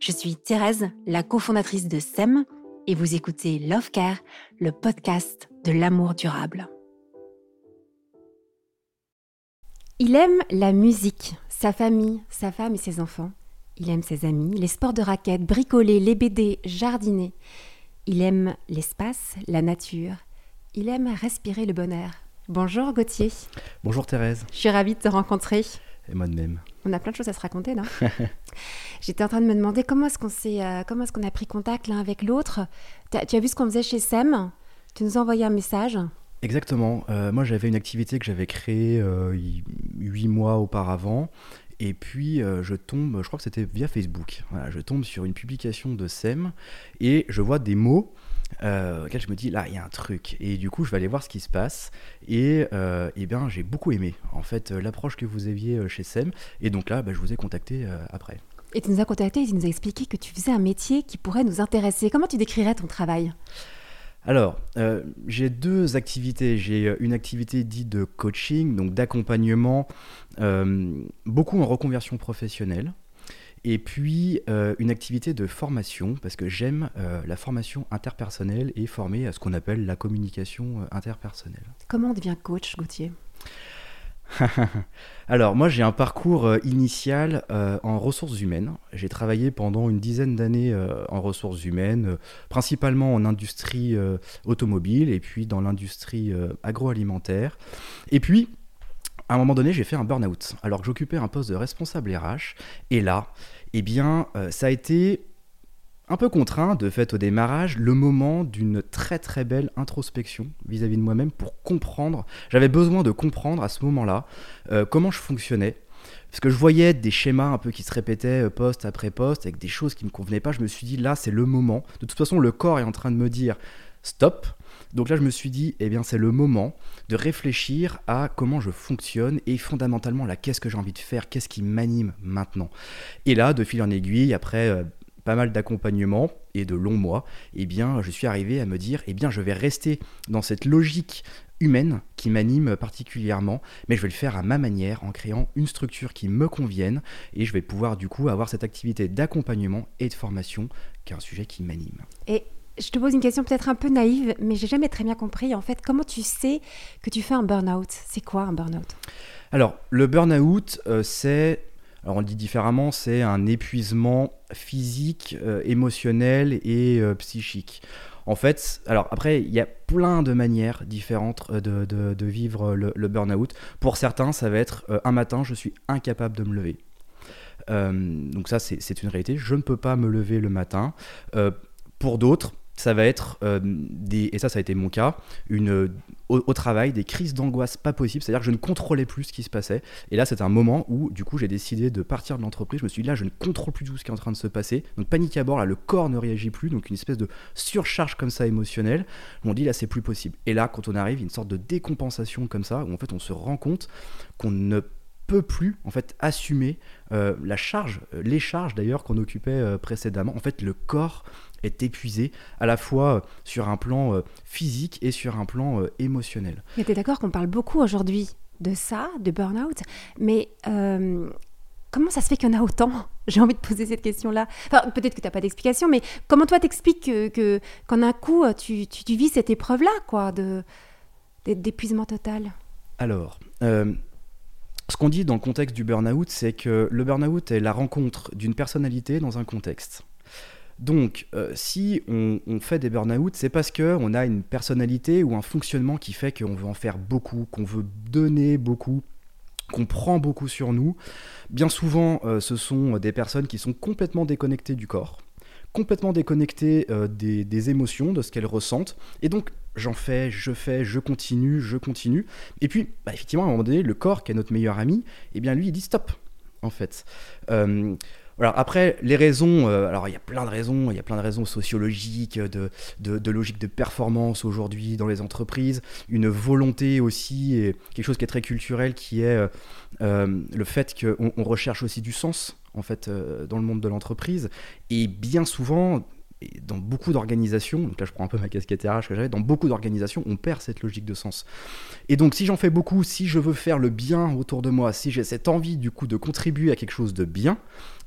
Je suis Thérèse, la cofondatrice de SEM, et vous écoutez Love Care, le podcast de l'amour durable. Il aime la musique, sa famille, sa femme et ses enfants. Il aime ses amis, les sports de raquettes, bricoler, les BD, jardiner. Il aime l'espace, la nature. Il aime respirer le bonheur. Bonjour Gauthier. Bonjour Thérèse. Je suis ravie de te rencontrer. Et moi de même. On a plein de choses à se raconter, non J'étais en train de me demander comment est-ce qu'on s'est, euh, comment est-ce qu'on a pris contact l'un avec l'autre. Tu as vu ce qu'on faisait chez Sem? Tu nous as envoyé un message. Exactement. Euh, moi, j'avais une activité que j'avais créée euh, huit mois auparavant. Et puis, je tombe, je crois que c'était via Facebook. je tombe sur une publication de SEM et je vois des mots euh, auquel je me dis là il y a un truc et du coup je vais aller voir ce qui se passe et, euh, eh bien j'ai beaucoup aimé en fait euh, l'approche que vous aviez euh, chez SEM et donc là bah, je vous ai contacté après. Et tu nous as contacté et tu nous as expliqué que tu faisais un métier qui pourrait nous intéresser. Comment tu décrirais ton travail? Alors, j'ai deux activités. J'ai une activité dite de coaching, donc d'accompagnement, beaucoup en reconversion professionnelle et puis euh, une activité de formation, parce que j'aime euh, la formation interpersonnelle et former à ce qu'on appelle la communication euh, interpersonnelle. Comment on devient coach, Gauthier? Alors moi j'ai un parcours initial en ressources humaines. J'ai travaillé pendant une dizaine d'années en ressources humaines, principalement en industrie automobile et puis dans l'industrie agroalimentaire. Et puis à un moment donné, j'ai fait un burn-out, alors que j'occupais un poste de responsable RH. Et là, eh bien, euh, ça a été un peu contraint, de fait, au démarrage, le moment d'une très très belle introspection vis-à-vis de moi-même pour comprendre. J'avais besoin de comprendre à ce moment-là euh, comment je fonctionnais. Parce que je voyais des schémas un peu qui se répétaient euh, poste après poste avec des choses qui ne me convenaient pas. Je me suis dit, là, c'est le moment. De toute façon, le corps est en train de me dire, stop. Donc là, je me suis dit, eh bien, c'est le moment de réfléchir à comment je fonctionne et fondamentalement, là, qu'est-ce que j'ai envie de faire, qu'est-ce qui m'anime maintenant. Et là, de fil en aiguille, après euh, pas mal d'accompagnement et de longs mois, eh bien, je suis arrivé à me dire, eh bien, je vais rester dans cette logique humaine qui m'anime particulièrement, mais je vais le faire à ma manière en créant une structure qui me convienne et je vais pouvoir du coup avoir cette activité d'accompagnement et de formation qui est un sujet qui m'anime. Je te pose une question peut-être un peu naïve, mais j'ai jamais très bien compris. En fait, comment tu sais que tu fais un burn-out? C'est quoi un burn-out? Alors, le burn-out, euh, c'est, alors on le dit différemment, c'est un épuisement physique, euh, émotionnel et euh, psychique. En fait, alors après, il y a plein de manières différentes de, vivre le, le burn-out. Pour certains, ça va être un matin, je suis incapable de me lever. donc ça, c'est une réalité. Je ne peux pas me lever le matin. pour d'autres, ça va être euh, des, et ça ça a été mon cas, une, au, travail des crises d'angoisse pas possibles, c'est-à-dire que je ne contrôlais plus ce qui se passait. Et là c'est un moment où du coup j'ai décidé de partir de l'entreprise, je me suis dit là je ne contrôle plus tout ce qui est en train de se passer, donc panique à bord, là le corps ne réagit plus, donc une espèce de surcharge comme ça émotionnelle, on dit là c'est plus possible. Et là quand on arrive, une sorte de décompensation comme ça, où en fait on se rend compte qu'on ne peut plus en fait assumer euh, la charge, euh, les charges d'ailleurs qu'on occupait précédemment. En fait, le corps est épuisé à la fois euh, sur un plan euh, physique et sur un plan euh, émotionnel. Mais tu es d'accord qu'on parle beaucoup aujourd'hui de ça, de burn-out, mais comment ça se fait qu'il y en a autant? J'ai envie de poser cette question-là. Enfin, peut-être que tu n'as pas d'explication, mais comment toi t'expliques que, qu'en un coup, tu, tu, vis cette épreuve-là, quoi, de, d'épuisement total? Alors, ce qu'on dit dans le contexte du burn-out, c'est que le burn-out est la rencontre d'une personnalité dans un contexte. Donc, euh, si on, fait des burn-out, c'est parce qu'on a une personnalité ou un fonctionnement qui fait qu'on veut en faire beaucoup, qu'on veut donner beaucoup, qu'on prend beaucoup sur nous. Bien souvent, euh, ce sont des personnes qui sont complètement déconnectées du corps, complètement déconnectées euh, des, émotions, de ce qu'elles ressentent. Et donc, j'en fais, je fais, je continue, je continue. Et puis, bah, effectivement, à un moment donné, le corps, qui est notre meilleur ami, eh bien, lui, il dit stop, en fait Alors après, les raisons, euh, alors il y a plein de raisons, il y a plein de raisons sociologiques, de, de, logique de performance aujourd'hui dans les entreprises, une volonté aussi, et quelque chose qui est très culturel, qui est euh, euh, le fait qu'on on recherche aussi du sens en fait dans le monde de l'entreprise. Et bien souvent, dans beaucoup d'organisations, donc là je prends un peu ma casquette RH que j'avais, dans beaucoup d'organisations, on perd cette logique de sens. Et donc si j'en fais beaucoup, si je veux faire le bien autour de moi, si j'ai cette envie du coup de contribuer à quelque chose de bien,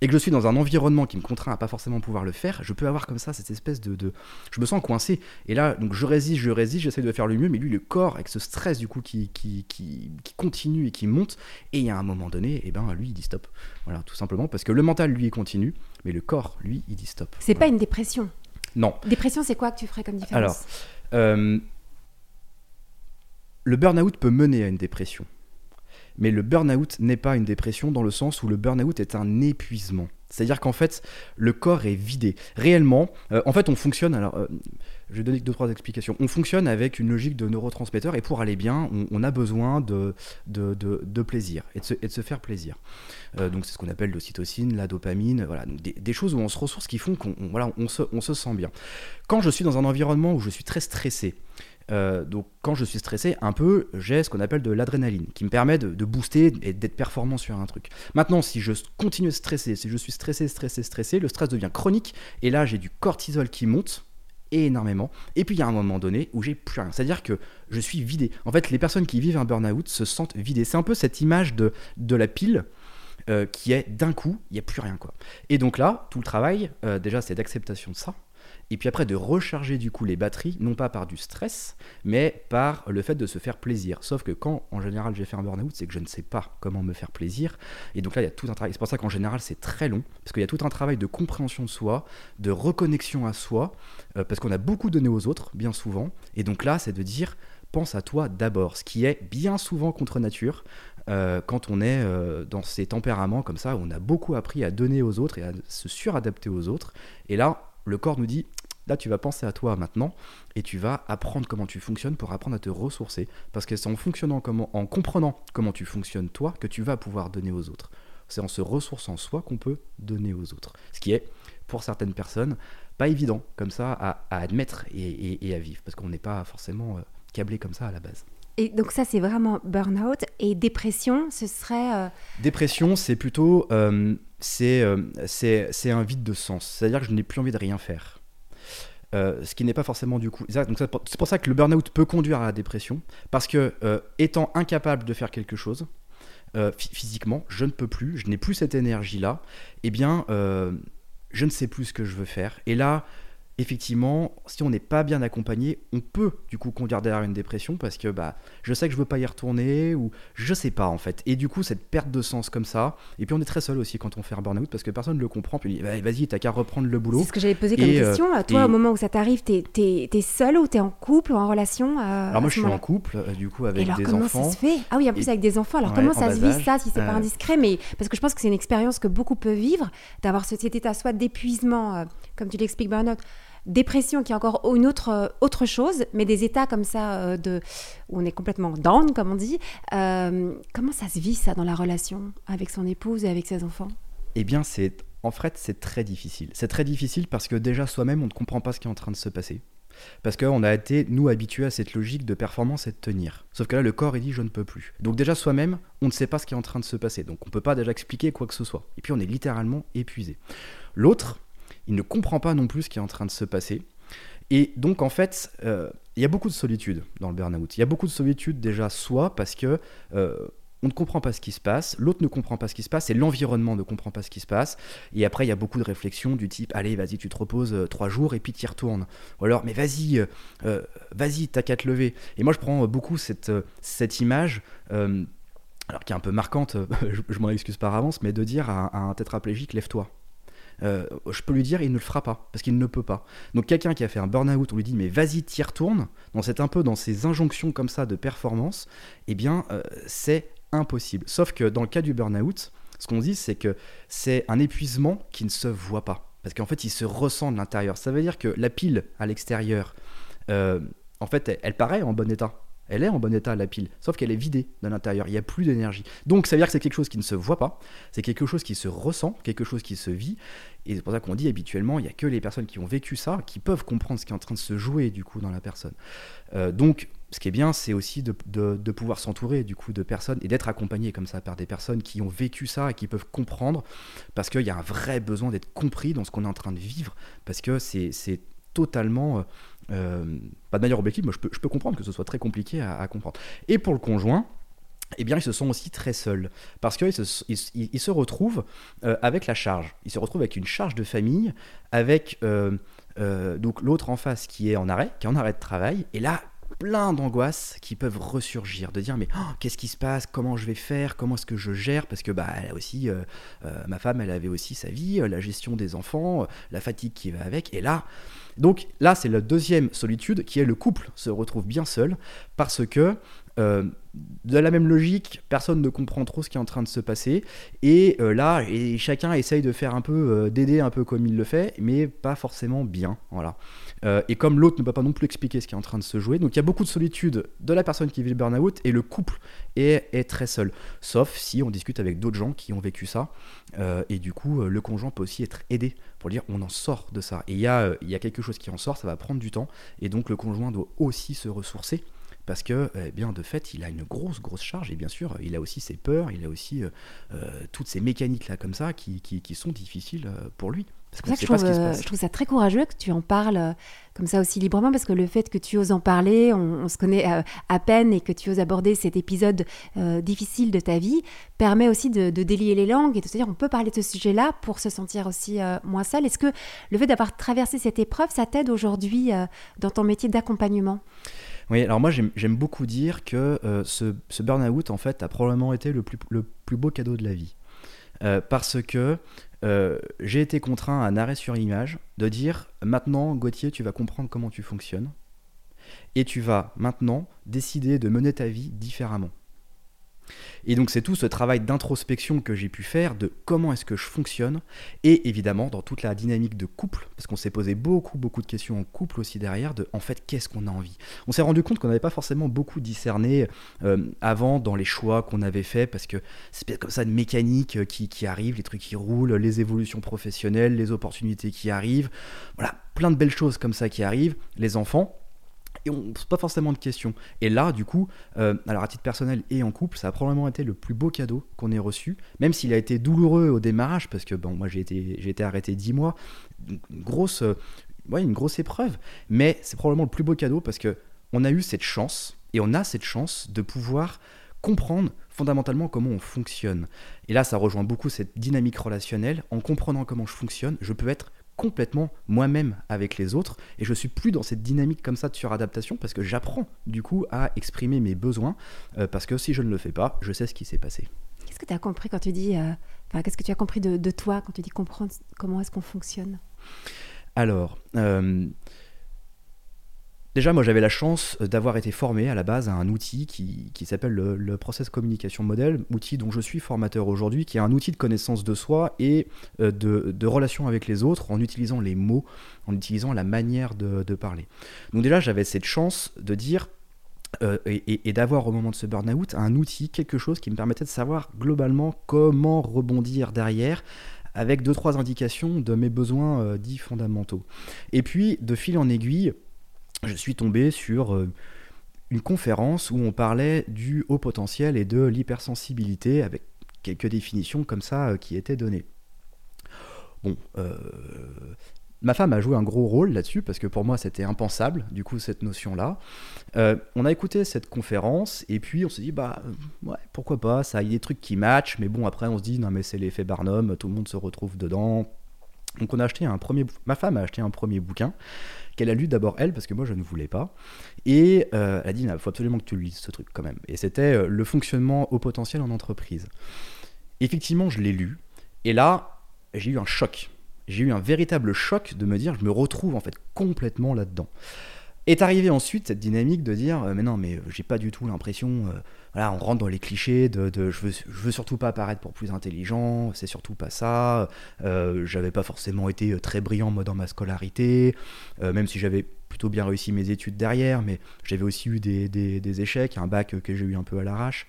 et que je suis dans un environnement qui me contraint à pas forcément pouvoir le faire, je peux avoir comme ça cette espèce de, de... je me sens coincé. Et là, donc je résiste, je résiste, j'essaie de faire le mieux, mais lui, le corps, avec ce stress du coup qui, qui, qui, qui continue et qui monte, et il y a un moment donné, et eh ben lui, il dit stop. Voilà, tout simplement parce que le mental, lui, il continue, mais le corps, lui, il dit stop. C'est pas une dépression. Non. Dépression, c'est quoi que tu ferais comme différence? Alors, euh, le burn-out peut mener à une dépression. Mais le burn-out n'est pas une dépression dans le sens où le burn-out est un épuisement. C'est-à-dire qu'en fait, le corps est vidé. Réellement, euh, en fait, on fonctionne. Alors, euh, je vais donner deux trois explications. On fonctionne avec une logique de neurotransmetteurs et pour aller bien, on, a besoin de, de, plaisir et de, se, faire plaisir. Euh, donc, c'est ce qu'on appelle l'ocytocine, la dopamine, voilà, des, choses où on se ressource qui font qu'on voilà, on se sent bien. Quand je suis dans un environnement où je suis très stressé, euh, donc quand je suis stressé, un peu, j'ai ce qu'on appelle de l'adrénaline, qui me permet de, booster et d'être performant sur un truc. Maintenant, si je continue de stresser, si je suis stressé, stressé, stressé, le stress devient chronique, et là j'ai du cortisol qui monte, énormément. Et puis il y a un moment donné où j'ai plus rien. C'est-à-dire que je suis vidé. En fait, les personnes qui vivent un burn-out se sentent vidées. C'est un peu cette image de, de la pile. Euh, qui est d'un coup, il n'y a plus rien quoi. Et donc là, tout le travail, euh, déjà, c'est d'acceptation de ça, et puis après de recharger du coup les batteries, non pas par du stress, mais par le fait de se faire plaisir. Sauf que quand en général j'ai fait un burn-out, c'est que je ne sais pas comment me faire plaisir. Et donc là, il y a tout un travail. C'est pour ça qu'en général c'est très long, parce qu'il y a tout un travail de compréhension de soi, de reconnexion à soi, euh, parce qu'on a beaucoup donné aux autres, bien souvent. Et donc là, c'est de dire pense à toi d'abord, ce qui est bien souvent contre nature. Euh, quand on est euh, dans ces tempéraments comme ça, on a beaucoup appris à donner aux autres et à se suradapter aux autres. Et là, le corps nous dit Là, tu vas penser à toi maintenant et tu vas apprendre comment tu fonctionnes pour apprendre à te ressourcer. Parce que c'est en fonctionnant comment, en comprenant comment tu fonctionnes toi que tu vas pouvoir donner aux autres. C'est en se ressourçant soi qu'on peut donner aux autres. Ce qui est, pour certaines personnes, pas évident comme ça à, admettre et, à vivre. Parce qu'on n'est pas forcément euh, câblé comme ça à la base. Et donc ça, c'est vraiment burn-out. Et dépression, ce serait... Euh, dépression, c'est plutôt... Euh, c'est un vide de sens. C'est-à-dire que je n'ai plus envie de rien faire. Euh, ce qui n'est pas forcément du coup. c'est pour ça que le burn-out peut conduire à la dépression, parce que euh, étant incapable de faire quelque chose, euh, physiquement, je ne peux plus, je n'ai plus cette énergie-là, eh bien, je ne sais plus ce que je veux faire. Et là, effectivement, si on n'est pas bien accompagné, on peut du coup conduire derrière une dépression parce que bah, je sais que je veux pas y retourner ou je sais pas en fait. Et du coup, cette perte de sens comme ça. Et puis on est très seul aussi quand on fait un burn-out parce que personne ne le comprend. Puis vas-y, t'as qu'à reprendre le boulot. C'est ce que j'avais posé comme euh, question. Toi, au moment où ça t'arrive, t'es es, seul ou t'es en couple ou en relation euh, Alors moi, je suis en couple, euh, du coup, avec alors, des comment enfants. Ça se fait? Ah oui, en plus avec des enfants. Alors comment ça se vit ça, si c'est pas indiscret? Mais parce que je pense que c'est une expérience que beaucoup peuvent vivre, d'avoir cet état soit d'épuisement, comme tu l'expliques, burn-out dépression qui est encore une autre, euh, autre chose, mais des états comme ça euh, de, où on est complètement down, comme on dit. Euh, comment ça se vit ça dans la relation avec son épouse et avec ses enfants? Eh bien, c'est en fait c'est très difficile. C'est très difficile parce que déjà soi-même on ne comprend pas ce qui est en train de se passer. Parce qu'on a été, nous, habitués à cette logique de performance et de tenir. Sauf que là, le corps, il dit je ne peux plus. Donc déjà, soi-même, on ne sait pas ce qui est en train de se passer. Donc on ne peut pas déjà expliquer quoi que ce soit. Et puis on est littéralement épuisé. L'autre, il ne comprend pas non plus ce qui est en train de se passer. Et donc, en fait, euh, il y a beaucoup de solitude dans le burn-out. Il y a beaucoup de solitude déjà, soit parce que euh, on ne comprend pas ce qui se passe, l'autre ne comprend pas ce qui se passe, et l'environnement ne comprend pas ce qui se passe. Et après, il y a beaucoup de réflexions du type Allez, vas-y, tu te reposes euh, trois jours et puis tu y retournes. Ou alors, mais vas-y, vas-y, t'as qu'à te lever. Et moi, je prends beaucoup cette, image. alors qui est un peu marquante, je, m'en excuse par avance, mais de dire à un tétraplégique, lève-toi. Euh, je peux lui dire, il ne le fera pas, parce qu'il ne peut pas. Donc quelqu'un qui a fait un burn-out, on lui dit, mais vas-y, t'y retournes, dans c'est un peu dans ces injonctions comme ça de performance, eh bien, euh, c'est impossible. Sauf que dans le cas du burn-out, ce qu'on dit, c'est que c'est un épuisement qui ne se voit pas. Parce qu'en fait, il se ressent de l'intérieur. Ça veut dire que la pile à l'extérieur, euh, en fait, elle, paraît en bon état. Elle est en bon état, la pile, sauf qu'elle est vidée de l'intérieur, il n'y a plus d'énergie. Donc ça veut dire que c'est quelque chose qui ne se voit pas, c'est quelque chose qui se ressent, quelque chose qui se vit, et c'est pour ça qu'on dit habituellement, il n'y a que les personnes qui ont vécu ça qui peuvent comprendre ce qui est en train de se jouer du coup dans la personne. Euh, donc ce qui est bien, c'est aussi de, de, pouvoir s'entourer du coup de personnes et d'être accompagné comme ça par des personnes qui ont vécu ça et qui peuvent comprendre, parce qu'il y a un vrai besoin d'être compris dans ce qu'on est en train de vivre, parce que c'est totalement... Euh, euh, pas de manière objective, je peux, comprendre que ce soit très compliqué à, comprendre. Et pour le conjoint, eh bien, ils se sont aussi très seuls. Parce qu'ils se, retrouvent euh, avec la charge. Ils se retrouvent avec une charge de famille, avec l'autre en face qui est en arrêt, qui est en arrêt de travail. Et là, plein d'angoisses qui peuvent ressurgir, de dire mais oh, qu'est-ce qui se passe, comment je vais faire, comment est-ce que je gère, parce que bah elle aussi, ma femme, elle avait aussi sa vie, la gestion des enfants, la fatigue qui va avec, et là, donc là, c'est la deuxième solitude qui est le couple se retrouve bien seul parce que euh, de la même logique, personne ne comprend trop ce qui est en train de se passer. Et euh, là, et chacun essaye de faire un peu, euh, d'aider un peu comme il le fait, mais pas forcément bien. Voilà. Et comme l'autre ne peut pas non plus expliquer ce qui est en train de se jouer, donc il y a beaucoup de solitude de la personne qui vit le burn-out et le couple est, très seul. Sauf si on discute avec d'autres gens qui ont vécu ça. et du coup, le conjoint peut aussi être aidé pour dire on en sort de ça. Et il y, a, quelque chose qui en sort, ça va prendre du temps. Et donc le conjoint doit aussi se ressourcer parce que, eh bien, de fait, il a une grosse, grosse charge, et bien sûr, il a aussi ses peurs, il a aussi euh, euh, toutes ces mécaniques-là comme ça qui, sont difficiles euh, pour lui. C'est pour ça que je trouve, ça très courageux que tu en parles comme ça aussi librement, parce que le fait que tu oses en parler, on, se connaît à peine, et que tu oses aborder cet épisode difficile de ta vie, permet aussi de, délier les langues et de se dire on peut parler de ce sujet-là pour se sentir aussi moins seul. Est-ce que le fait d'avoir traversé cette épreuve, ça t'aide aujourd'hui dans ton métier d'accompagnement? Oui, alors moi j'aime beaucoup dire que euh, ce, ce burn-out en fait a probablement été le plus, le plus beau cadeau de la vie. Euh, parce que euh, j'ai été contraint à un arrêt sur image de dire maintenant Gauthier tu vas comprendre comment tu fonctionnes et tu vas maintenant décider de mener ta vie différemment. Et donc c'est tout ce travail d'introspection que j'ai pu faire de comment est-ce que je fonctionne, et évidemment dans toute la dynamique de couple, parce qu'on s'est posé beaucoup beaucoup de questions en couple aussi derrière, de en fait qu'est-ce qu'on a envie? On s'est rendu compte qu'on n'avait pas forcément beaucoup discerné euh, avant dans les choix qu'on avait fait, parce que c'est comme ça une mécanique qui, qui arrive, les trucs qui roulent, les évolutions professionnelles, les opportunités qui arrivent, voilà, plein de belles choses comme ça qui arrivent, les enfants, et on ne pose pas forcément de questions. Et là, du coup, euh, alors à titre personnel et en couple, ça a probablement été le plus beau cadeau qu'on ait reçu, même s'il a été douloureux au démarrage, parce que bon, moi j'ai été, j'ai été arrêté dix mois, une grosse, euh, ouais, une grosse épreuve, mais c'est probablement le plus beau cadeau parce que on a eu cette chance, et on a cette chance de pouvoir comprendre fondamentalement comment on fonctionne. Et là, ça rejoint beaucoup cette dynamique relationnelle. En comprenant comment je fonctionne, je peux être complètement moi-même avec les autres et je suis plus dans cette dynamique comme ça de suradaptation parce que j'apprends du coup à exprimer mes besoins euh, parce que si je ne le fais pas, je sais ce qui s'est passé. Qu'est-ce que tu as compris quand tu dis, euh, qu'est-ce que tu as compris de, toi quand tu dis comprendre comment est-ce qu'on fonctionne? Alors, euh, Déjà, moi, j'avais la chance d'avoir été formé à la base à un outil qui, s'appelle le, Process Communication Model, outil dont je suis formateur aujourd'hui, qui est un outil de connaissance de soi et euh, de, de relation avec les autres en utilisant les mots, en utilisant la manière de, parler. Donc déjà, j'avais cette chance de dire euh, et, d'avoir au moment de ce burn-out un outil, quelque chose qui me permettait de savoir globalement comment rebondir derrière avec deux trois indications de mes besoins euh, dits fondamentaux. Et puis de fil en aiguille, je suis tombé sur euh, une conférence où on parlait du haut potentiel et de l'hypersensibilité avec quelques définitions comme ça euh, qui étaient données. Bon, euh, ma femme a joué un gros rôle là-dessus parce que pour moi c'était impensable, du coup, cette notion-là. on a écouté cette conférence et puis on s'est dit, bah ouais, pourquoi pas, ça, il y a des trucs qui matchent, mais bon, après on se dit, non, mais c'est l'effet Barnum, tout le monde se retrouve dedans. Donc on a acheté un premier, ma femme a acheté un premier bouquin qu'elle a lu d'abord elle, parce que moi je ne voulais pas. Et euh, elle a dit, il faut absolument que tu lises ce truc quand même. Et c'était euh, le fonctionnement au potentiel en entreprise. Effectivement, je l'ai lu. Et là, j'ai eu un choc. J'ai eu un véritable choc de me dire, je me retrouve en fait complètement là-dedans. Est arrivé ensuite cette dynamique de dire, euh, mais non, mais j'ai pas du tout l'impression voilà, on rentre dans les clichés de, je, veux, je veux surtout pas apparaître pour plus intelligent, c'est surtout pas ça. Euh, j'avais pas forcément été très brillant moi dans ma scolarité, euh, même si j'avais plutôt bien réussi mes études derrière, mais j'avais aussi eu des, des, échecs, un bac que j'ai eu un peu à l'arrache.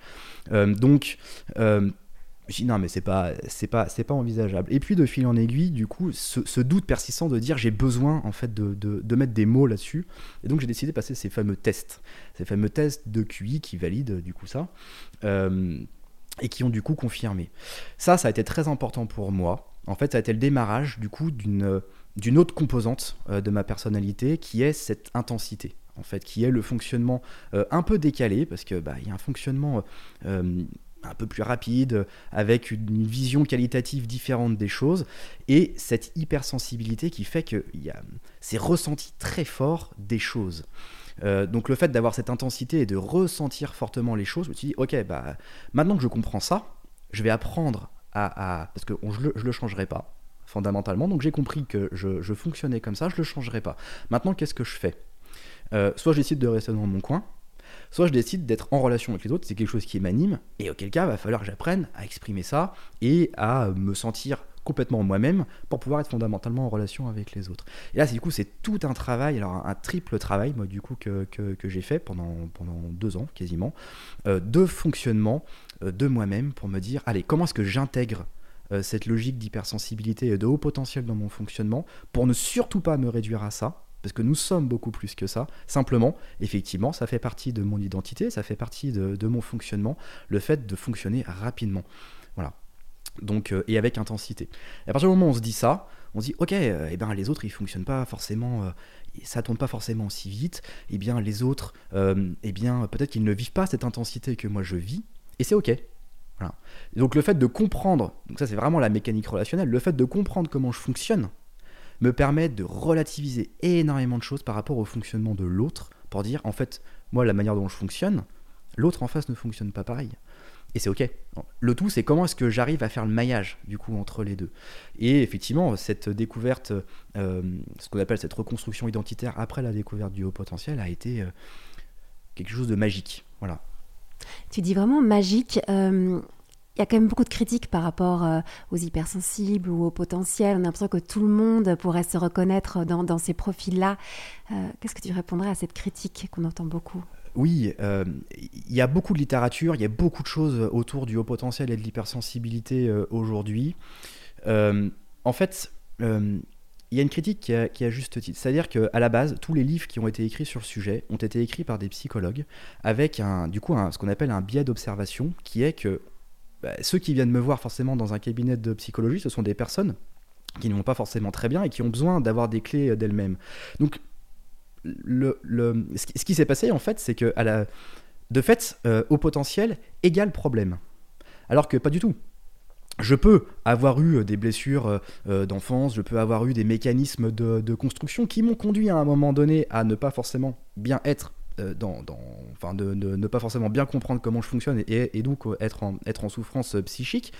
donc, je dis non mais c'est pas c'est pas c'est pas envisageable. Et puis de fil en aiguille du coup ce, doute persistant de dire j'ai besoin en fait de, de, mettre des mots là-dessus. Et donc j'ai décidé de passer ces fameux tests. Ces fameux tests de QI qui valident du coup ça euh, et qui ont du coup confirmé. Ça ça a été très important pour moi. En fait ça a été le démarrage du coup d'une d'une autre composante euh, de ma personnalité qui est cette intensité. En fait, qui est le fonctionnement euh, un peu décalé, parce qu'il bah, y a un fonctionnement un peu plus rapide, avec une vision qualitative différente des choses, et cette hypersensibilité qui fait que c'est ressenti très fort des choses. Euh, donc le fait d'avoir cette intensité et de ressentir fortement les choses, je me suis dit, ok, bah, maintenant que je comprends ça, je vais apprendre à... parce que je ne le, changerai pas, fondamentalement, donc j'ai compris que je, fonctionnais comme ça, je ne le changerai pas. Maintenant, qu'est-ce que je fais? Euh, Soit je de rester dans mon coin, soit je décide d'être en relation avec les autres, c'est quelque chose qui m'anime, et auquel cas, il va falloir que j'apprenne à exprimer ça et à me sentir complètement moi-même pour pouvoir être fondamentalement en relation avec les autres. Et là, du coup, c'est tout un travail, alors un, triple travail, moi, du coup, que, j'ai fait pendant, pendant deux ans, quasiment, euh, de fonctionnement euh, de moi-même pour me dire, allez, comment est-ce que j'intègre euh, cette logique d'hypersensibilité et de haut potentiel dans mon fonctionnement pour ne surtout pas me réduire à ça, parce que nous sommes beaucoup plus que ça. Simplement, effectivement, ça fait partie de mon identité, ça fait partie de, mon fonctionnement, le fait de fonctionner rapidement. Voilà. Donc, euh, et avec intensité. Et à partir du moment où on se dit ça, on se dit, ok, euh, eh ben, les autres, ils fonctionnent pas forcément, euh, ça tourne pas forcément aussi vite. Eh bien, les autres, eh bien, peut-être qu'ils ne vivent pas cette intensité que moi je vis, et c'est ok. Donc, le fait de comprendre, donc ça c'est vraiment la mécanique relationnelle, le fait de comprendre comment je fonctionne, me permettent de relativiser énormément de choses par rapport au fonctionnement de l'autre pour dire en fait, moi, la manière dont je fonctionne, l'autre en face ne fonctionne pas pareil. Et c'est ok. Le tout, c'est comment est-ce que j'arrive à faire le maillage du coup entre les deux. Et effectivement, cette découverte, euh, ce qu'on appelle cette reconstruction identitaire après la découverte du haut potentiel, a été euh, quelque chose de magique. Voilà. Tu dis vraiment magique. Euh, il y a quand même beaucoup de critiques par rapport euh, aux hypersensibles ou aux potentiels. On a l'impression que tout le monde pourrait se reconnaître dans, ces profils-là. Euh, qu'est-ce que tu répondrais à cette critique qu'on entend beaucoup? Oui, euh, il y a beaucoup de littérature, il y a beaucoup de choses autour du haut potentiel et de l'hypersensibilité aujourd'hui. en fait, il y a une critique qui a, juste titre. C'est-à-dire qu'à la base, tous les livres qui ont été écrits sur le sujet ont été écrits par des psychologues avec du coup ce qu'on appelle un biais d'observation qui est que bah, ceux qui viennent me voir forcément dans un cabinet de psychologie, ce sont des personnes qui ne vont pas forcément très bien et qui ont besoin d'avoir des clés d'elles-mêmes. Donc, ce qui s'est passé en fait, c'est que de fait, euh, au potentiel égale problème. Alors que pas du tout. Je peux avoir eu des blessures euh, d'enfance, je peux avoir eu des mécanismes de construction qui m'ont conduit à un moment donné à ne pas forcément bien être euh, de, ne pas forcément bien comprendre comment je fonctionne et, donc euh, être en, souffrance euh, psychique,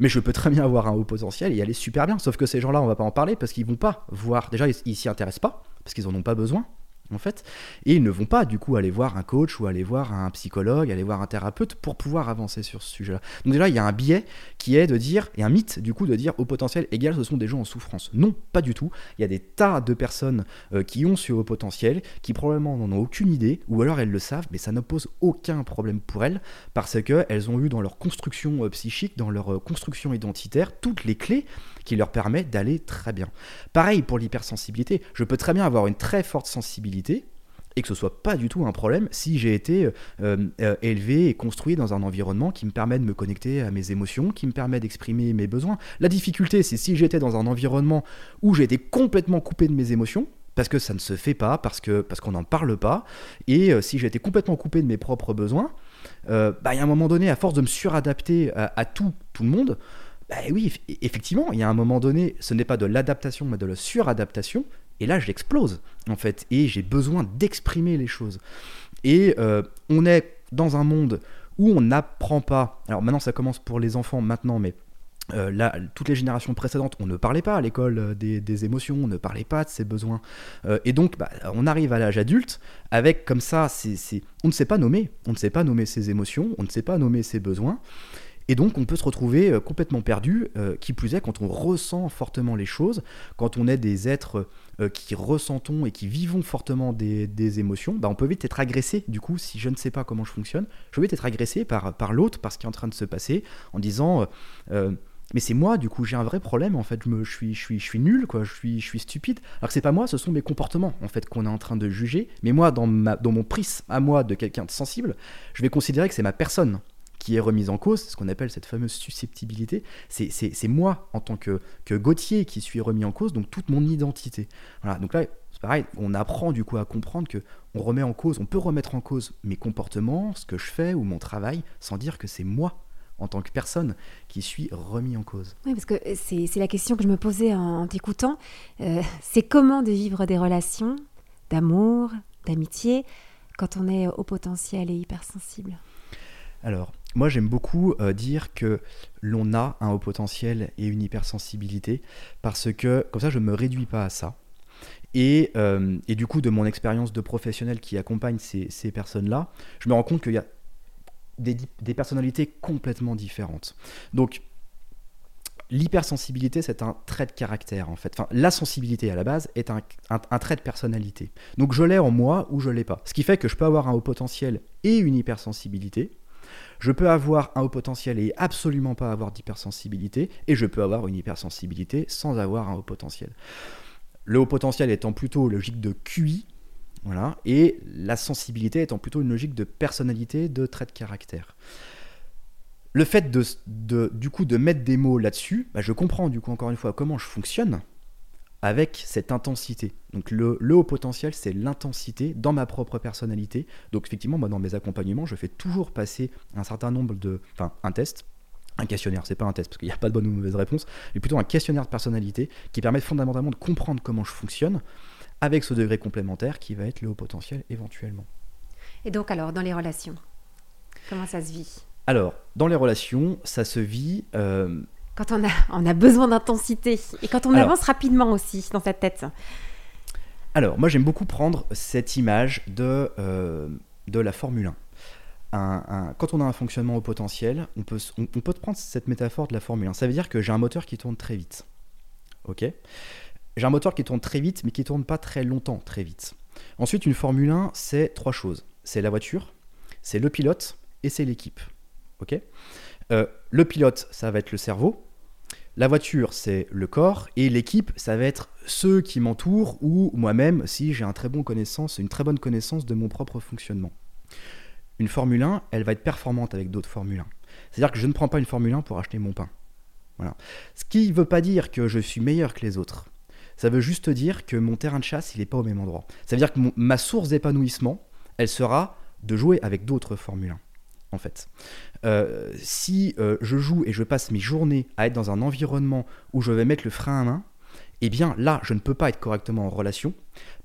mais je peux très bien avoir un haut potentiel et aller super bien. Sauf que ces gens-là, on va pas en parler parce qu'ils vont pas voir. Déjà, ils s'y intéressent pas parce qu'ils en ont pas besoin en fait, et ils ne vont pas du coup aller voir un coach ou aller voir un psychologue, aller voir un thérapeute pour pouvoir avancer sur ce sujet-là. Donc déjà, il y a un biais qui est de dire, et un mythe du coup de dire au potentiel égal, ce sont des gens en souffrance. Non, pas du tout. Il y a des tas de personnes euh, qui ont ce haut potentiel, qui probablement n'en ont aucune idée, ou alors elles le savent, mais ça ne pose aucun problème pour elles, parce qu'elles ont eu dans leur construction euh, psychique, dans leur euh, construction identitaire, toutes les clés qui leur permettent d'aller très bien. Pareil pour l'hypersensibilité, je peux très bien avoir une très forte sensibilité, et que ce soit pas du tout un problème si j'ai été euh, euh, élevé et construit dans un environnement qui me permet de me connecter à mes émotions, qui me permet d'exprimer mes besoins. La difficulté, c'est si j'étais dans un environnement où j'ai été complètement coupé de mes émotions, parce que ça ne se fait pas, parce que parce qu'on n'en parle pas, et euh, si j'étais complètement coupé de mes propres besoins, bah, il y a un moment donné, à force de me suradapter à, tout, tout le monde, bah oui, effectivement, il y a un moment donné, ce n'est pas de l'adaptation, mais de la suradaptation, et là, j'explose, en fait, et j'ai besoin d'exprimer les choses. Et euh, on est dans un monde où on n'apprend pas. Alors maintenant, ça commence pour les enfants maintenant, mais euh, là, toutes les générations précédentes, on ne parlait pas à l'école euh, des, émotions, on ne parlait pas de ses besoins. et donc, bah, on arrive à l'âge adulte avec comme ça, on ne sait pas nommer, on ne sait pas nommer ses émotions, on ne sait pas nommer ses besoins. Et donc on peut se retrouver complètement perdu, qui plus est quand on ressent fortement les choses, quand on est des êtres euh, qui ressentons et qui vivons fortement des, émotions, bah, on peut vite être agressé, du coup, si je ne sais pas comment je fonctionne, je peux vite être agressé par, par l'autre, par ce qui est en train de se passer, en disant... Euh, mais c'est moi, du coup, j'ai un vrai problème, en fait, je, me, suis, je, suis, je suis nul, quoi, je suis, je suis stupide. Alors que c'est pas moi, ce sont mes comportements, en fait, qu'on est en train de juger. Mais moi, dans, ma, dans mon prisme à moi de quelqu'un de sensible, je vais considérer que c'est ma personne qui est remise en cause, ce qu'on appelle cette fameuse susceptibilité, c'est moi en tant que, que Gauthier qui suis remis en cause, donc toute mon identité. Voilà, donc là, c'est pareil, on apprend du coup à comprendre que on remet en cause, on peut remettre en cause mes comportements, ce que je fais ou mon travail, sans dire que c'est moi en tant que personne qui suis remis en cause. Oui, parce que c'est la question que je me posais en, t'écoutant. Euh, c'est comment de vivre des relations d'amour, d'amitié, quand on est au potentiel et hypersensible? Alors, moi, j'aime beaucoup euh, dire que l'on a un haut potentiel et une hypersensibilité parce que, comme ça, je ne me réduis pas à ça. Et, euh, et du coup, de mon expérience de professionnel qui accompagne ces, personnes-là, je me rends compte qu'il y a des, personnalités complètement différentes. Donc, l'hypersensibilité, c'est un trait de caractère, en fait. Enfin, la sensibilité, à la base, est un, un, un trait de personnalité. Donc, je l'ai en moi ou je l'ai pas. Ce qui fait que je peux avoir un haut potentiel et une hypersensibilité je peux avoir un haut potentiel et absolument pas avoir d'hypersensibilité, et je peux avoir une hypersensibilité sans avoir un haut potentiel. Le haut potentiel étant plutôt logique de QI, et la sensibilité étant plutôt une logique de personnalité, de trait de caractère. Le fait de, du coup de mettre des mots là-dessus, bah, je comprends du coup encore une fois comment je fonctionne, avec cette intensité. Donc le, haut potentiel, c'est l'intensité dans ma propre personnalité. Donc effectivement, moi, dans mes accompagnements, je fais toujours passer un certain nombre de... Enfin, un test, un questionnaire, c'est pas un test parce qu'il n'y a pas de bonne ou mauvaise réponse, mais plutôt un questionnaire de personnalité qui permet fondamentalement de comprendre comment je fonctionne avec ce degré complémentaire qui va être le haut potentiel éventuellement. Et donc alors, dans les relations, comment ça se vit? Alors, dans les relations, ça se vit euh, quand on a, on a besoin d'intensité et quand on avance rapidement aussi dans sa tête. Alors, moi j'aime beaucoup prendre cette image de, euh, de la Formule 1. quand on a un fonctionnement au potentiel, on peut, on, peut prendre cette métaphore de la Formule 1. Ça veut dire que j'ai un moteur qui tourne très vite. Ok? J'ai un moteur qui tourne très vite, mais qui tourne pas très longtemps, très vite. Ensuite, une Formule 1, c'est trois choses. C'est la voiture, c'est le pilote et c'est l'équipe. Ok? Euh, le pilote, ça va être le cerveau. La voiture, c'est le corps. Et l'équipe, ça va être ceux qui m'entourent ou moi-même si j'ai un très bon connaissance, une très bonne connaissance de mon propre fonctionnement. Une Formule 1, elle va être performante avec d'autres Formule 1. C'est-à-dire que je ne prends pas une Formule 1 pour acheter mon pain. Voilà. Ce qui ne veut pas dire que je suis meilleur que les autres. Ça veut juste dire que mon terrain de chasse, il n'est pas au même endroit. Ça veut dire que ma source d'épanouissement, elle sera de jouer avec d'autres Formule 1 en fait. Euh, si euh, je joue et je passe mes journées à être dans un environnement où je vais mettre le frein à main, eh bien là, je ne peux pas être correctement en relation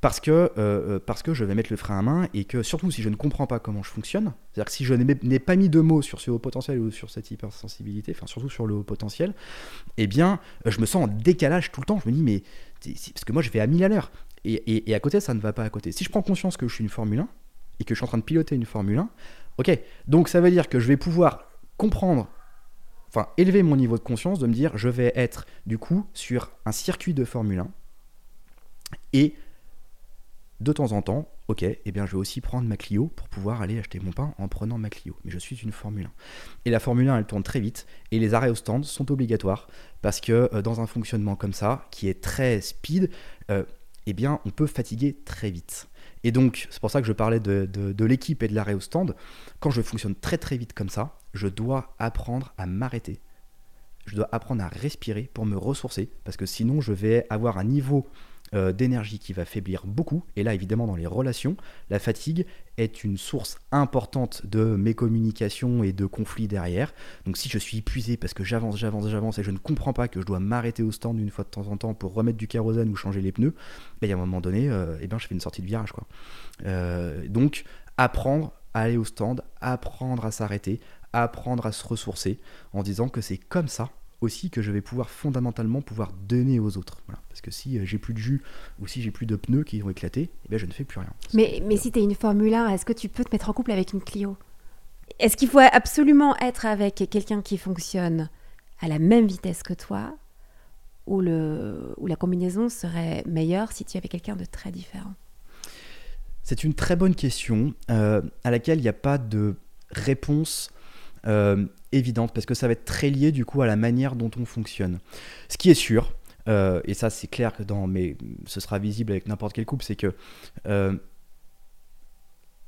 parce que, euh, parce que je vais mettre le frein à main et que surtout si je ne comprends pas comment je fonctionne, c'est-à-dire si je n'ai pas mis de mots sur ce haut potentiel ou sur cette hypersensibilité, enfin surtout sur le haut potentiel, eh bien je me sens en décalage tout le temps. Je me dis mais parce que moi je vais à 1000 à l'heure et, et à côté ça ne va pas à côté. Si je prends conscience que je suis une Formule 1 et que je suis en train de piloter une Formule 1, Ok, donc ça veut dire que je vais pouvoir comprendre, enfin élever mon niveau de conscience, de me dire je vais être du coup sur un circuit de Formule 1 et de temps en temps, ok, eh bien je vais aussi prendre ma Clio pour pouvoir aller acheter mon pain en prenant ma Clio. Mais je suis une Formule 1. Et la Formule 1, elle tourne très vite et les arrêts au stand sont obligatoires parce que euh, dans un fonctionnement comme ça, qui est très speed, euh, eh bien on peut fatiguer très vite. Et donc, c'est pour ça que je parlais de, l'équipe et de l'arrêt au stand. Quand je fonctionne très très vite comme ça, je dois apprendre à m'arrêter. Je dois apprendre à respirer pour me ressourcer, parce que sinon je vais avoir un niveau euh, d'énergie qui va faiblir beaucoup. Et là, évidemment, dans les relations, la fatigue est une source importante de mes communications et de conflits derrière. Donc si je suis épuisé parce que j'avance, j'avance, j'avance et je ne comprends pas que je dois m'arrêter au stand une fois de temps en temps pour remettre du kérosène ou changer les pneus, ben, il y a un moment donné, euh, eh ben, je fais une sortie de virage. Euh, donc apprendre à aller au stand, apprendre à s'arrêter, apprendre à se ressourcer en disant que c'est comme ça aussi que je vais pouvoir fondamentalement pouvoir donner aux autres. Parce que si euh, j'ai plus de jus ou si j'ai plus de pneus qui vont éclater, eh bien je ne fais plus rien. Mais, mais si tu es une Formule 1, est-ce que tu peux te mettre en couple avec une Clio? Est-ce qu'il faut absolument être avec quelqu'un qui fonctionne à la même vitesse que toi ou, le, ou la combinaison serait meilleure si tu avais quelqu'un de très différent? C'est une très bonne question euh, à laquelle il n'y a pas de réponse euh, évidente parce que ça va être très lié du coup à la manière dont on fonctionne. Ce qui est sûr, euh, et ça c'est clair que dans, mais ce sera visible avec n'importe quel couple, c'est que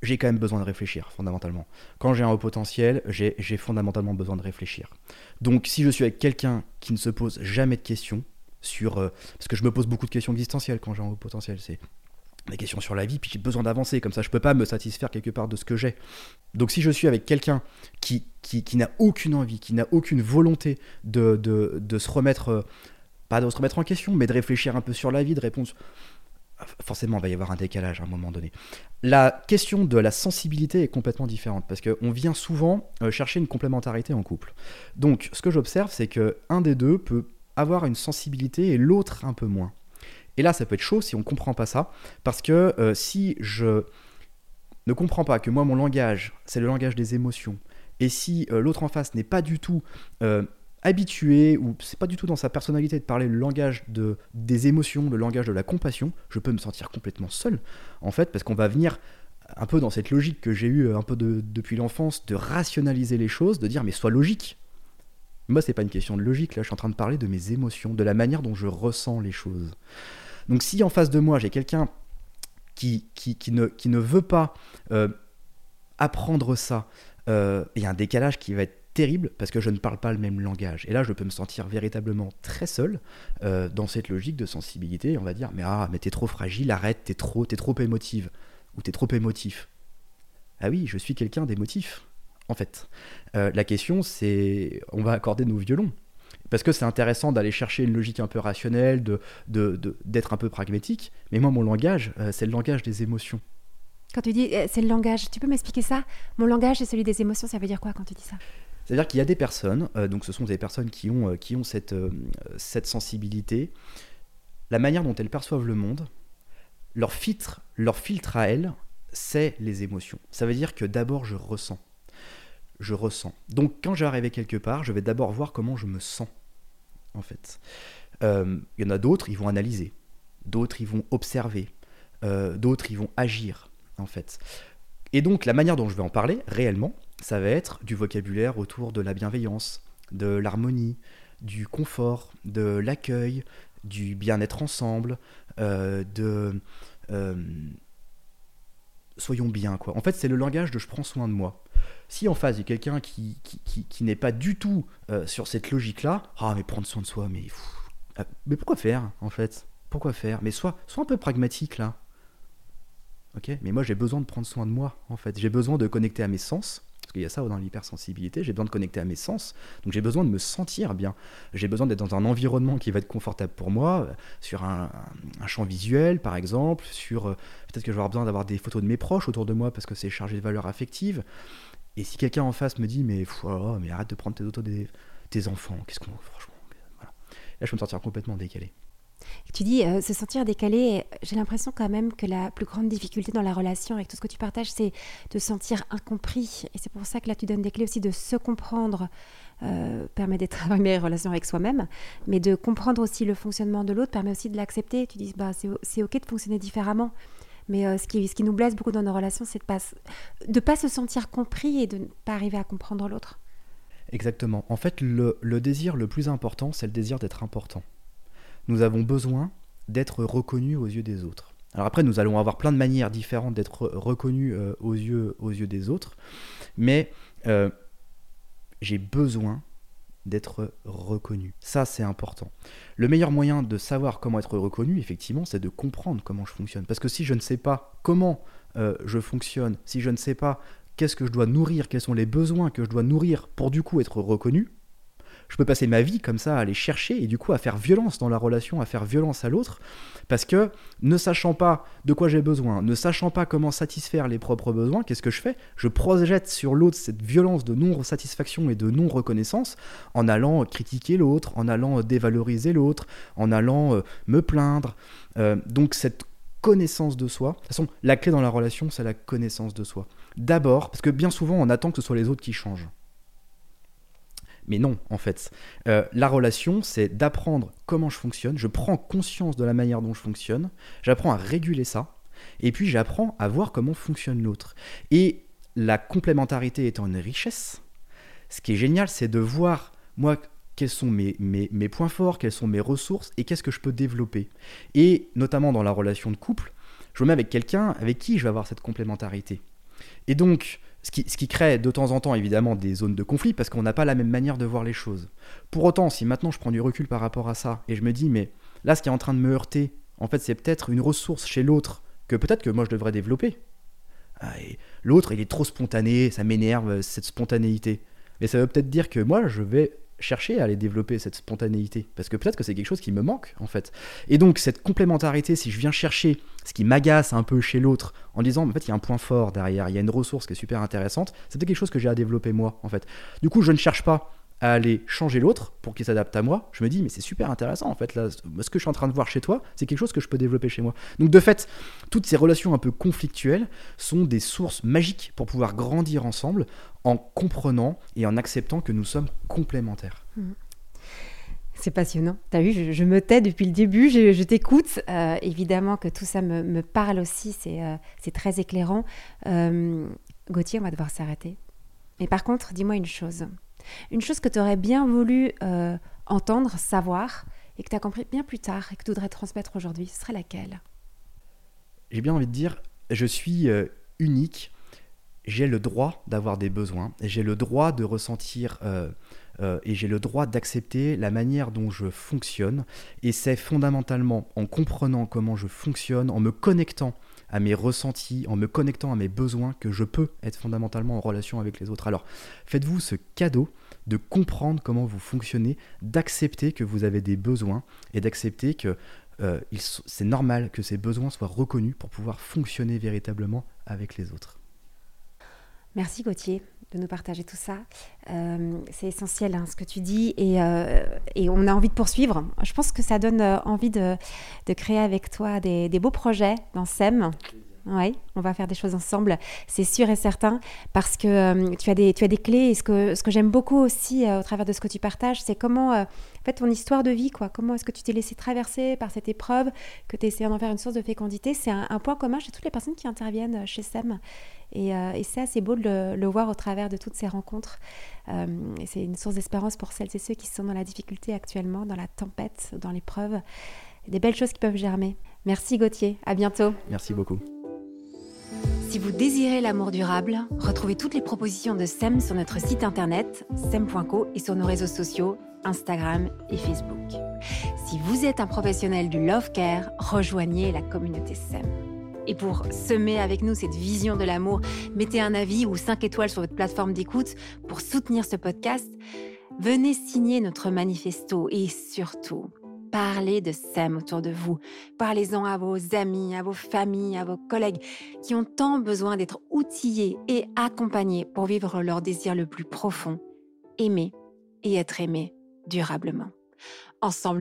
j'ai quand même besoin de réfléchir, fondamentalement. Quand j'ai un haut potentiel, j'ai fondamentalement besoin de réfléchir. Donc, si je suis avec quelqu'un qui ne se pose jamais de questions sur. Euh, parce que je me pose beaucoup de questions existentielles quand j'ai un haut potentiel, c'est des questions sur la vie, puis j'ai besoin d'avancer, comme ça je peux pas me satisfaire quelque part de ce que j'ai. Donc, si je suis avec quelqu'un qui, qui, qui n'a aucune envie, qui n'a aucune volonté de, de, de se remettre. Euh, pas de se remettre en question, mais de réfléchir un peu sur la vie, de répondre forcément, il va y avoir un décalage à un moment donné. La question de la sensibilité est complètement différente parce qu'on vient souvent euh, chercher une complémentarité en couple. Donc, ce que j'observe, c'est que un des deux peut avoir une sensibilité et l'autre un peu moins. Et là, ça peut être chaud si on ne comprend pas ça, parce que euh, si je ne comprends pas que moi, mon langage, c'est le langage des émotions, et si euh, l'autre en face n'est pas du tout habitué ou c'est pas du tout dans sa personnalité de parler le langage de, des émotions, le langage de la compassion, je peux me sentir complètement seul en fait parce qu'on va venir un peu dans cette logique que j'ai eue un peu depuis l'enfance de rationaliser les choses, de dire mais sois logique. Moi c'est pas une question de logique là, je suis en train de parler de mes émotions, de la manière dont je ressens les choses. Donc si en face de moi j'ai quelqu'un qui, qui, qui, ne, veut pas euh, apprendre ça, euh, il y a un décalage qui va être terrible parce que je ne parle pas le même langage. Et là, je peux me sentir véritablement très seul euh, dans cette logique de sensibilité. On va dire, mais ah, mais t'es trop fragile, arrête, t'es trop, t'es trop émotive ou t'es trop émotif. Ah oui, je suis quelqu'un d'émotif, en fait. Euh, la question, c'est, on va accorder nos violons. Parce que c'est intéressant d'aller chercher une logique un peu rationnelle, de, d'être un peu pragmatique. Mais moi, mon langage, euh, c'est le langage des émotions. Quand tu dis c'est le langage, tu peux m'expliquer ça? Mon langage est celui des émotions, ça veut dire quoi quand tu dis ça? C'est-à-dire qu'il y a des personnes, euh, donc ce sont des personnes qui ont, qui ont cette, cette sensibilité, la manière dont elles perçoivent le monde, leur filtre, leur filtre à elles, c'est les émotions. Ça veut dire que d'abord je ressens. Je ressens. Donc quand je vais arriver quelque part, je vais d'abord voir comment je me sens, en fait. Il y en a d'autres, ils vont analyser. D'autres, ils vont observer. d'autres, ils vont agir, en fait. Et donc la manière dont je vais en parler, réellement, ça va être du vocabulaire autour de la bienveillance, de l'harmonie, du confort, de l'accueil, du bien-être ensemble, euh, de euh, soyons bien quoi. En fait, c'est le langage de je prends soin de moi. Si en face il y a quelqu'un qui, qui, n'est pas du tout euh, sur cette logique-là, ah mais prendre soin de soi, mais ah, mais pourquoi faire en fait? Pourquoi faire? Mais sois, sois un peu pragmatique là. Ok? Mais moi j'ai besoin de prendre soin de moi en fait. J'ai besoin de connecter à mes sens parce qu'il y a ça dans l'hypersensibilité, j'ai besoin de connecter à mes sens, donc j'ai besoin de me sentir bien, j'ai besoin d'être dans un environnement qui va être confortable pour moi, euh, sur un, champ visuel par exemple, sur euh, peut-être que je vais avoir besoin d'avoir des photos de mes proches autour de moi parce que c'est chargé de valeurs affectives, et si quelqu'un en face me dit mais, oh, mais arrête de prendre tes photos des tes enfants, qu'est-ce qu'on franchement, là je peux me sentir complètement décalé. Tu dis euh, se sentir décalé. J'ai l'impression quand même que la plus grande difficulté dans la relation avec tout ce que tu partages, c'est de se sentir incompris. Et c'est pour ça que là, tu donnes des clés aussi de se comprendre. Euh, permet d'être une meilleure relation avec soi-même, mais de comprendre aussi le fonctionnement de l'autre permet aussi de l'accepter. Tu dis, bah, c'est ok de fonctionner différemment. Mais euh, ce, qui, ce qui nous blesse beaucoup dans nos relations, c'est de ne pas, de pas se sentir compris et de ne pas arriver à comprendre l'autre. Exactement. En fait, le désir le plus important, c'est le désir d'être important nous avons besoin d'être reconnus aux yeux des autres. Alors après, nous allons avoir plein de manières différentes d'être reconnus euh, aux, yeux, aux yeux des autres, mais euh, j'ai besoin d'être reconnu. Ça, c'est important. Le meilleur moyen de savoir comment être reconnu, effectivement, c'est de comprendre comment je fonctionne. Parce que si je ne sais pas comment euh, je fonctionne, si je ne sais pas qu'est-ce que je dois nourrir, quels sont les besoins que je dois nourrir pour du coup être reconnu, je peux passer ma vie comme ça à aller chercher et du coup à faire violence dans la relation, à faire violence à l'autre, parce que ne sachant pas de quoi j'ai besoin, ne sachant pas comment satisfaire les propres besoins, qu'est-ce que je fais? Je projette sur l'autre cette violence de non-satisfaction et de non-reconnaissance en allant critiquer l'autre, en allant dévaloriser l'autre, en allant euh, me plaindre. Euh, donc cette connaissance de soi. De toute façon, la clé dans la relation, c'est la connaissance de soi. D'abord, parce que bien souvent, on attend que ce soit les autres qui changent. Mais non, en fait. Euh, la relation, c'est d'apprendre comment je fonctionne. Je prends conscience de la manière dont je fonctionne. J'apprends à réguler ça. Et puis j'apprends à voir comment fonctionne l'autre. Et la complémentarité étant une richesse, ce qui est génial, c'est de voir, moi, quels sont mes, mes, mes, points forts, quelles sont mes ressources et qu'est-ce que je peux développer. Et notamment dans la relation de couple, je me mets avec quelqu'un avec qui je vais avoir cette complémentarité. Et donc, ce qui, crée de temps en temps évidemment des zones de conflit parce qu'on n'a pas la même manière de voir les choses. Pour autant, si maintenant je prends du recul par rapport à ça et je me dis, mais là, ce qui est en train de me heurter, en fait, c'est peut-être une ressource chez l'autre que peut-être que moi je devrais développer. Ah, l'autre, il est trop spontané, ça m'énerve, cette spontanéité. Mais ça veut peut-être dire que moi, je vais chercher à aller développer cette spontanéité parce que peut-être que c'est quelque chose qui me manque en fait. Et donc cette complémentarité, si je viens chercher ce qui m'agace un peu chez l'autre en disant en fait il y a un point fort derrière, il y a une ressource qui est super intéressante, c'est peut-être quelque chose que j'ai à développer moi en fait. Du coup, je ne cherche pas à aller changer l'autre pour qu'il s'adapte à moi, je me dis mais c'est super intéressant en fait là ce que je suis en train de voir chez toi, c'est quelque chose que je peux développer chez moi. Donc de fait, toutes ces relations un peu conflictuelles sont des sources magiques pour pouvoir grandir ensemble en comprenant et en acceptant que nous sommes complémentaires. Mmh. C'est passionnant. Tu as vu, je, me tais depuis le début, je, t'écoute. Euh, évidemment que tout ça me, parle aussi, c'est euh, très éclairant. Euh, Gauthier, on va devoir s'arrêter. Mais par contre, dis-moi une chose. Une chose que tu aurais bien voulu euh, entendre, savoir, et que tu as compris bien plus tard et que tu voudrais transmettre aujourd'hui, ce serait laquelle? J'ai bien envie de dire, je suis euh, unique, j'ai le droit d'avoir des besoins, j'ai le droit de ressentir euh, et j'ai le droit d'accepter la manière dont je fonctionne. Et c'est fondamentalement en comprenant comment je fonctionne, en me connectant à mes ressentis, en me connectant à mes besoins, que je peux être fondamentalement en relation avec les autres. Alors, faites-vous ce cadeau de comprendre comment vous fonctionnez, d'accepter que vous avez des besoins et d'accepter que euh, c'est normal que ces besoins soient reconnus pour pouvoir fonctionner véritablement avec les autres. Merci Gauthier de nous partager tout ça. Euh, c'est essentiel hein, ce que tu dis et, euh, et, on a envie de poursuivre. Je pense que ça donne envie de, de créer avec toi des, des beaux projets dans SEM. Oui, on va faire des choses ensemble, c'est sûr et certain, parce que euh, tu, as des, tu as des clés. Et ce que, ce que j'aime beaucoup aussi euh, au travers de ce que tu partages, c'est comment, euh, en fait, ton histoire de vie, quoi. Comment est-ce que tu t'es laissé traverser par cette épreuve, que tu essayé d'en faire une source de fécondité. C'est un, point commun chez toutes les personnes qui interviennent chez SEM. Et, et c'est assez beau de le, le, voir au travers de toutes ces rencontres. et c'est une source d'espérance pour celles et ceux qui sont dans la difficulté actuellement, dans la tempête, dans l'épreuve. Des belles choses qui peuvent germer. Merci Gauthier, à bientôt. Merci beaucoup. Si vous désirez l'amour durable, retrouvez toutes les propositions de SEM sur notre site internet sem.co et sur nos réseaux sociaux Instagram et Facebook. Si vous êtes un professionnel du love care, rejoignez la communauté SEM. Et pour semer avec nous cette vision de l'amour, mettez un avis ou 5 étoiles sur votre plateforme d'écoute pour soutenir ce podcast. Venez signer notre manifesto et surtout, Parlez de SEM autour de vous. Parlez-en à vos amis, à vos familles, à vos collègues qui ont tant besoin d'être outillés et accompagnés pour vivre leur désir le plus profond, aimer et être aimé durablement. Ensemble,